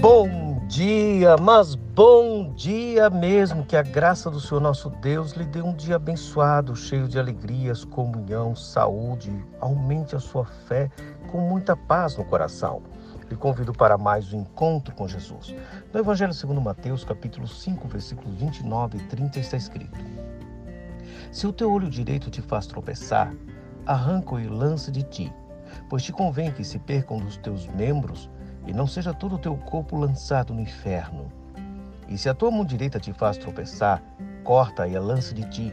Bom dia, mas bom dia mesmo. Que a graça do Senhor nosso Deus lhe dê um dia abençoado, cheio de alegrias, comunhão, saúde. Aumente a sua fé com muita paz no coração. Lhe convido para mais um encontro com Jesus. No Evangelho segundo Mateus, capítulo 5, versículos 29 e 30 está escrito: Se o teu olho direito te faz tropeçar, arranca-o e lance de ti, pois te convém que se percam dos teus membros e não seja todo o teu corpo lançado no inferno. E se a tua mão direita te faz tropeçar, corta e a lance de ti,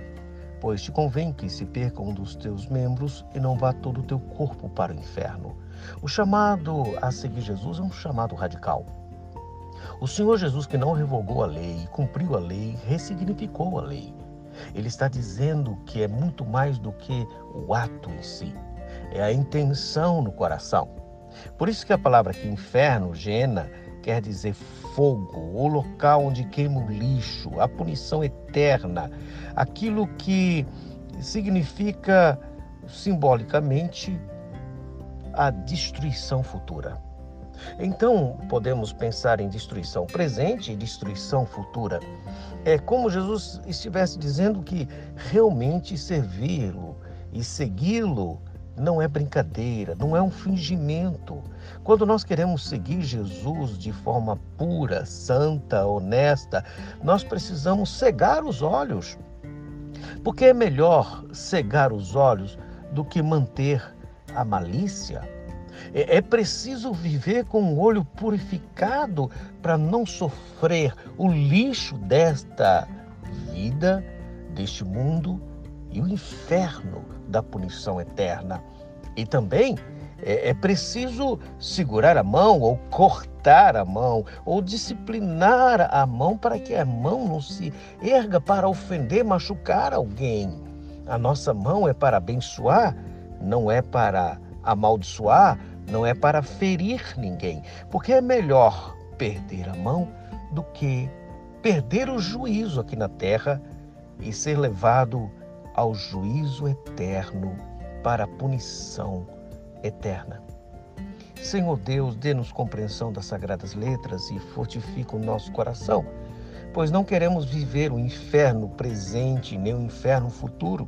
pois te convém que se perca um dos teus membros e não vá todo o teu corpo para o inferno. O chamado a seguir Jesus é um chamado radical. O Senhor Jesus, que não revogou a lei, cumpriu a lei, ressignificou a lei. Ele está dizendo que é muito mais do que o ato em si, é a intenção no coração. Por isso que a palavra aqui, inferno, gena, quer dizer fogo, o local onde queima o lixo, a punição eterna, aquilo que significa simbolicamente a destruição futura. Então, podemos pensar em destruição presente e destruição futura. É como Jesus estivesse dizendo que realmente servi-lo e segui-lo não é brincadeira, não é um fingimento. Quando nós queremos seguir Jesus de forma pura, santa, honesta, nós precisamos cegar os olhos. Porque é melhor cegar os olhos do que manter a malícia. É, é preciso viver com o olho purificado para não sofrer o lixo desta vida, deste mundo e o inferno da punição eterna. E também é, é, preciso segurar a mão ou cortar a mão ou disciplinar a mão para que a mão não se erga para ofender, machucar alguém. A nossa mão é para abençoar, não é para amaldiçoar, não é para ferir ninguém, porque é melhor perder a mão do que perder o juízo aqui na terra e ser levado ao juízo eterno para a punição eterna. Senhor Deus, dê-nos compreensão das sagradas letras e fortifica o nosso coração, pois não queremos viver o inferno presente nem o inferno futuro.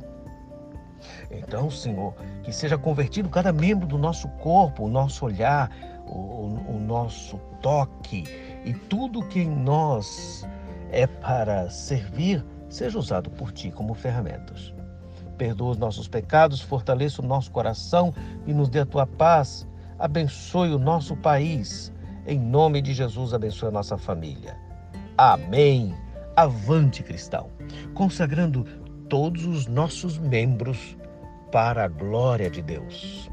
Então, Senhor, que seja convertido cada membro do nosso corpo, o nosso olhar, o, o nosso toque e tudo que em nós é para servir, seja usado por Ti como ferramentas perdoa os nossos pecados, fortaleça o nosso coração e nos dê a tua paz. Abençoe o nosso país. Em nome de Jesus, abençoe a nossa família. Amém. Avante, cristão, consagrando todos os nossos membros para a glória de Deus.